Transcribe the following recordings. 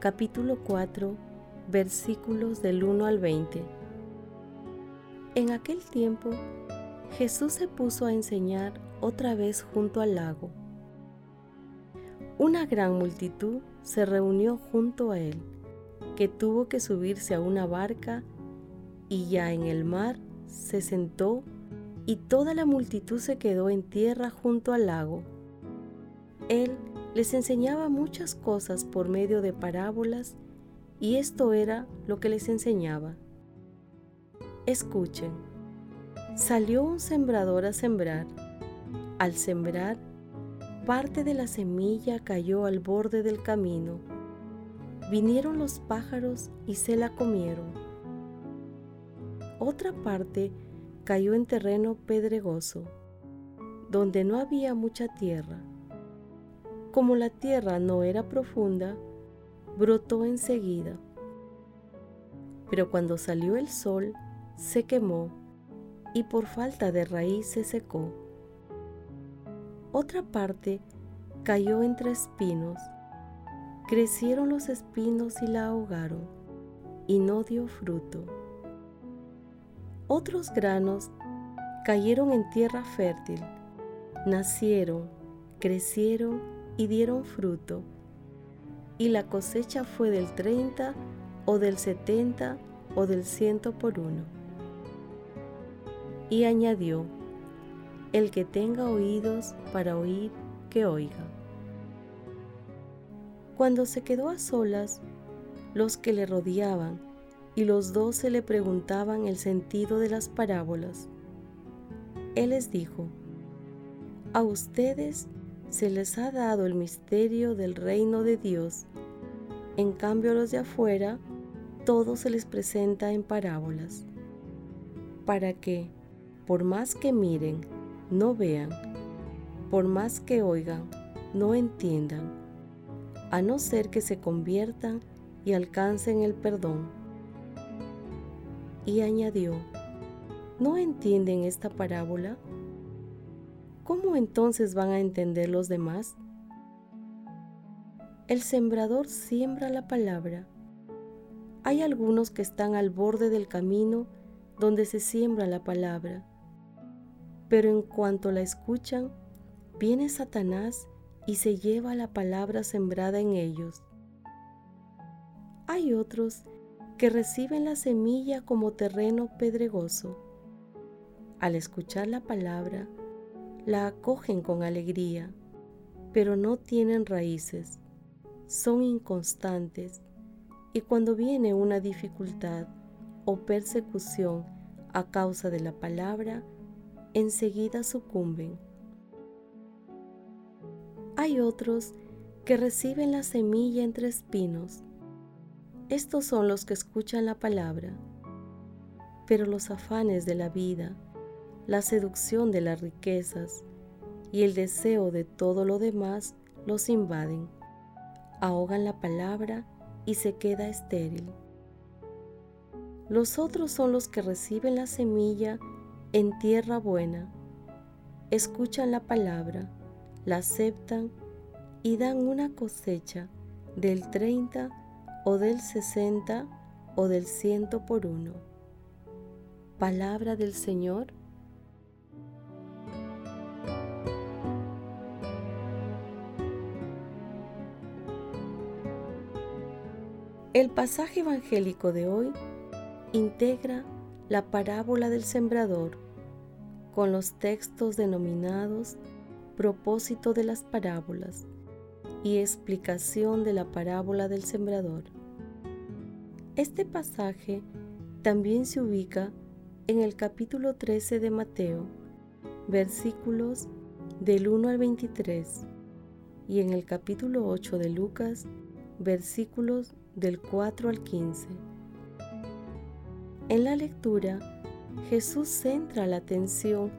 capítulo 4, versículos del 1 al 20. En aquel tiempo, Jesús se puso a enseñar otra vez junto al lago. Una gran multitud se reunió junto a él, que tuvo que subirse a una barca y ya en el mar se sentó y toda la multitud se quedó en tierra junto al lago. Él les enseñaba muchas cosas por medio de parábolas y esto era lo que les enseñaba. Escuchen, salió un sembrador a sembrar. Al sembrar, parte de la semilla cayó al borde del camino. Vinieron los pájaros y se la comieron. Otra parte cayó en terreno pedregoso, donde no había mucha tierra. Como la tierra no era profunda, brotó enseguida. Pero cuando salió el sol, se quemó y por falta de raíz se secó. Otra parte cayó entre espinos. Crecieron los espinos y la ahogaron, y no dio fruto. Otros granos cayeron en tierra fértil, nacieron, crecieron y dieron fruto, y la cosecha fue del 30 o del 70 o del ciento por uno. Y añadió, el que tenga oídos para oír, que oiga. Cuando se quedó a solas, los que le rodeaban y los doce le preguntaban el sentido de las parábolas. Él les dijo, a ustedes se les ha dado el misterio del reino de Dios, en cambio a los de afuera todo se les presenta en parábolas, para que, por más que miren, no vean, por más que oigan, no entiendan, a no ser que se conviertan y alcancen el perdón y añadió, ¿no entienden esta parábola? ¿Cómo entonces van a entender los demás? El sembrador siembra la palabra. Hay algunos que están al borde del camino donde se siembra la palabra, pero en cuanto la escuchan, viene Satanás y se lleva la palabra sembrada en ellos. Hay otros que reciben la semilla como terreno pedregoso. Al escuchar la palabra, la acogen con alegría, pero no tienen raíces, son inconstantes y cuando viene una dificultad o persecución a causa de la palabra, enseguida sucumben. Hay otros que reciben la semilla entre espinos estos son los que escuchan la palabra, pero los afanes de la vida, la seducción de las riquezas y el deseo de todo lo demás los invaden, ahogan la palabra y se queda estéril. Los otros son los que reciben la semilla en tierra buena, escuchan la palabra, la aceptan y dan una cosecha del 30 o del 60 o del ciento por uno. Palabra del Señor. El pasaje evangélico de hoy integra la parábola del sembrador con los textos denominados propósito de las parábolas y explicación de la parábola del sembrador. Este pasaje también se ubica en el capítulo 13 de Mateo, versículos del 1 al 23, y en el capítulo 8 de Lucas, versículos del 4 al 15. En la lectura, Jesús centra la atención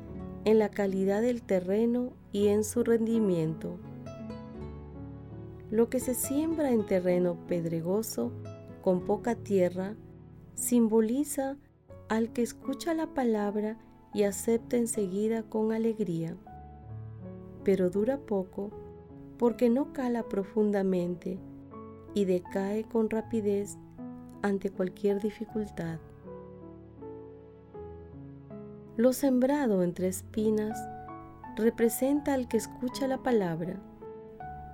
en la calidad del terreno y en su rendimiento. Lo que se siembra en terreno pedregoso, con poca tierra, simboliza al que escucha la palabra y acepta enseguida con alegría, pero dura poco porque no cala profundamente y decae con rapidez ante cualquier dificultad. Lo sembrado entre espinas representa al que escucha la palabra,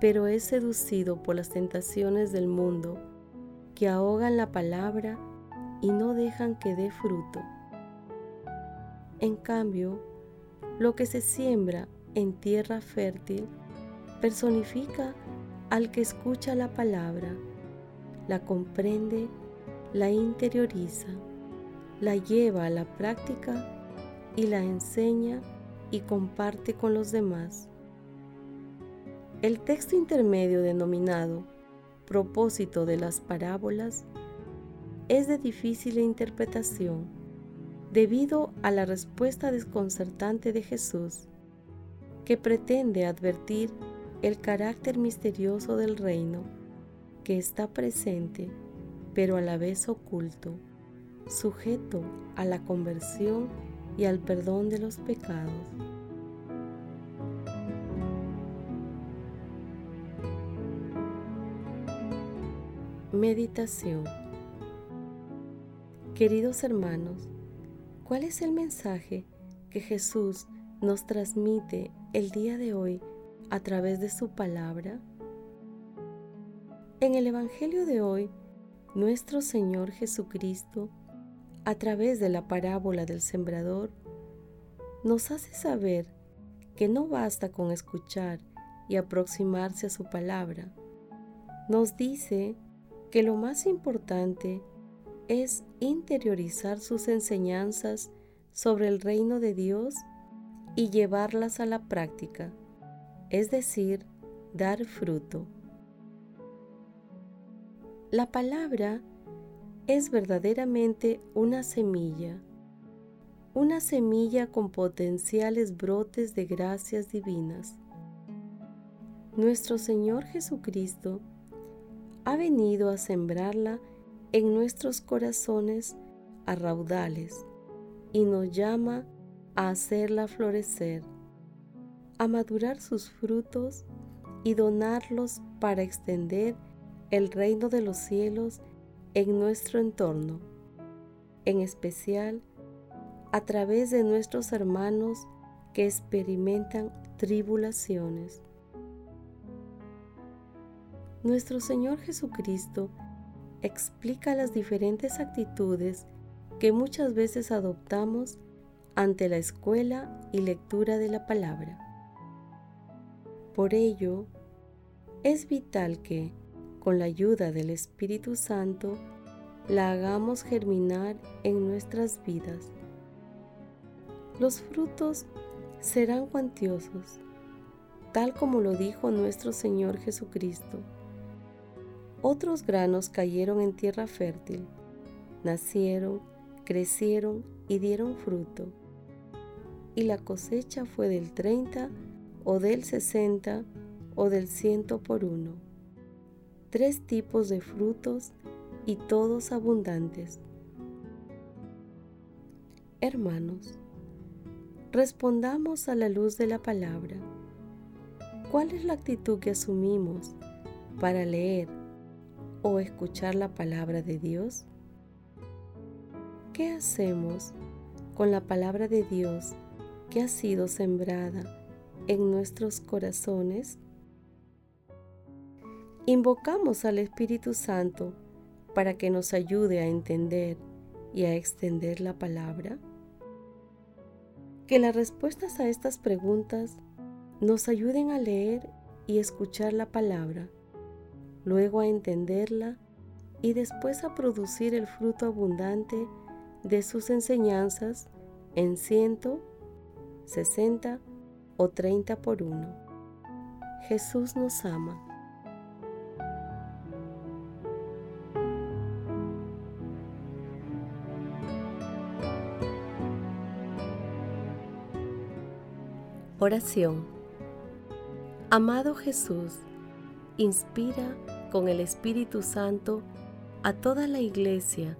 pero es seducido por las tentaciones del mundo que ahogan la palabra y no dejan que dé fruto. En cambio, lo que se siembra en tierra fértil personifica al que escucha la palabra, la comprende, la interioriza, la lleva a la práctica y la enseña y comparte con los demás. El texto intermedio denominado propósito de las parábolas es de difícil interpretación debido a la respuesta desconcertante de Jesús, que pretende advertir el carácter misterioso del reino que está presente, pero a la vez oculto, sujeto a la conversión y al perdón de los pecados. Meditación Queridos hermanos, ¿cuál es el mensaje que Jesús nos transmite el día de hoy a través de su palabra? En el Evangelio de hoy, nuestro Señor Jesucristo, a través de la parábola del sembrador, nos hace saber que no basta con escuchar y aproximarse a su palabra. Nos dice que lo más importante es interiorizar sus enseñanzas sobre el reino de Dios y llevarlas a la práctica, es decir, dar fruto. La palabra es verdaderamente una semilla, una semilla con potenciales brotes de gracias divinas. Nuestro Señor Jesucristo ha venido a sembrarla en nuestros corazones a raudales y nos llama a hacerla florecer, a madurar sus frutos y donarlos para extender el reino de los cielos en nuestro entorno, en especial a través de nuestros hermanos que experimentan tribulaciones. Nuestro Señor Jesucristo explica las diferentes actitudes que muchas veces adoptamos ante la escuela y lectura de la palabra. Por ello, es vital que, con la ayuda del Espíritu Santo, la hagamos germinar en nuestras vidas. Los frutos serán cuantiosos, tal como lo dijo nuestro Señor Jesucristo otros granos cayeron en tierra fértil, nacieron, crecieron y dieron fruto. Y la cosecha fue del 30 o del 60 o del ciento por uno. Tres tipos de frutos y todos abundantes. Hermanos, respondamos a la luz de la palabra. ¿Cuál es la actitud que asumimos para leer, o escuchar la palabra de Dios? ¿Qué hacemos con la palabra de Dios que ha sido sembrada en nuestros corazones? Invocamos al Espíritu Santo para que nos ayude a entender y a extender la palabra? Que las respuestas a estas preguntas nos ayuden a leer y escuchar la palabra, luego a entenderla y después a producir el fruto abundante de sus enseñanzas en ciento, sesenta o treinta por uno. Jesús nos ama. Oración. Amado Jesús, inspira con el Espíritu Santo a toda la iglesia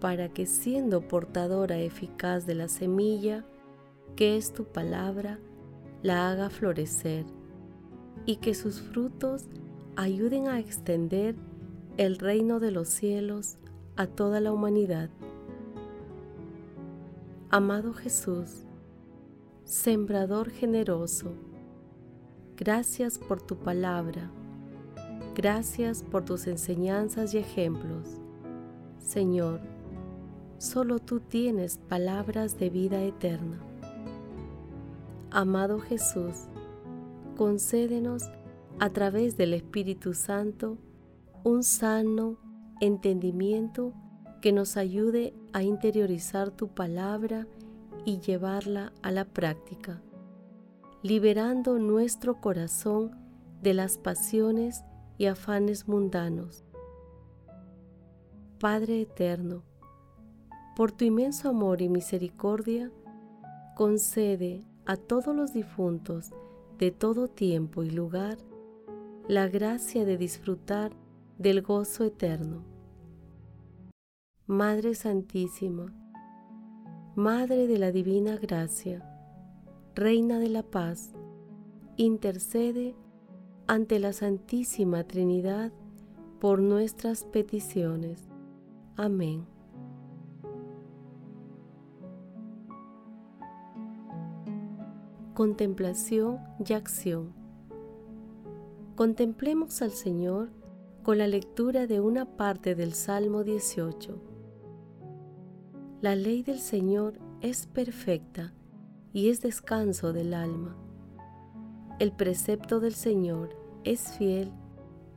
para que siendo portadora eficaz de la semilla, que es tu palabra, la haga florecer y que sus frutos ayuden a extender el reino de los cielos a toda la humanidad. Amado Jesús, Sembrador generoso, gracias por tu palabra, gracias por tus enseñanzas y ejemplos. Señor, solo tú tienes palabras de vida eterna. Amado Jesús, concédenos a través del Espíritu Santo un sano entendimiento que nos ayude a interiorizar tu palabra y llevarla a la práctica, liberando nuestro corazón de las pasiones y afanes mundanos. Padre eterno, por tu inmenso amor y misericordia, concede a todos los difuntos de todo tiempo y lugar la gracia de disfrutar del gozo eterno. Madre Santísima, Madre de la Divina Gracia, Reina de la Paz, intercede ante la Santísima Trinidad por nuestras peticiones. Amén. Contemplación y acción. Contemplemos al Señor con la lectura de una parte del Salmo 18. La ley del Señor es perfecta y es descanso del alma. El precepto del Señor es fiel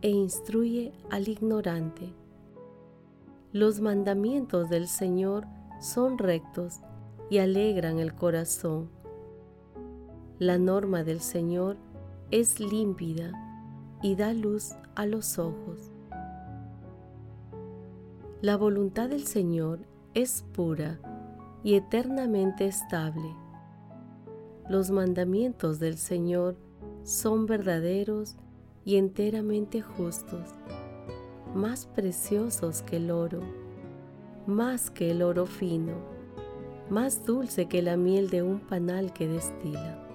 e instruye al ignorante. Los mandamientos del Señor son rectos y alegran el corazón la norma del Señor es límpida y da luz a los ojos. La voluntad del Señor es pura y eternamente estable. Los mandamientos del Señor son verdaderos y enteramente justos, más preciosos que el oro, más que el oro fino, más dulce que la miel de un panal que destila.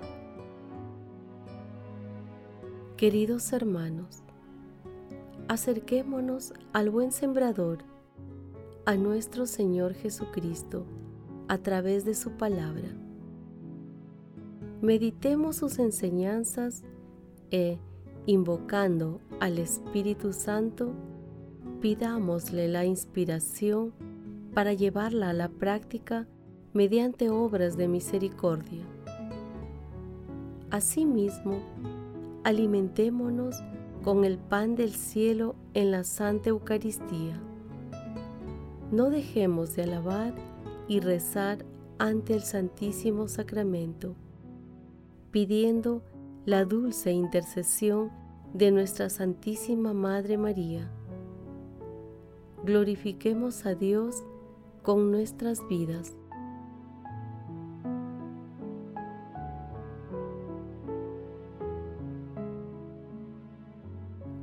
Queridos hermanos, acerquémonos al buen sembrador, a nuestro Señor Jesucristo, a través de su palabra. Meditemos sus enseñanzas e, invocando al Espíritu Santo, pidámosle la inspiración para llevarla a la práctica mediante obras de misericordia. Asimismo, alimentémonos con el pan del cielo en la Santa Eucaristía. No dejemos de alabar y rezar ante el Santísimo Sacramento, pidiendo la dulce intercesión de nuestra Santísima Madre María. Glorifiquemos a Dios con nuestras vidas.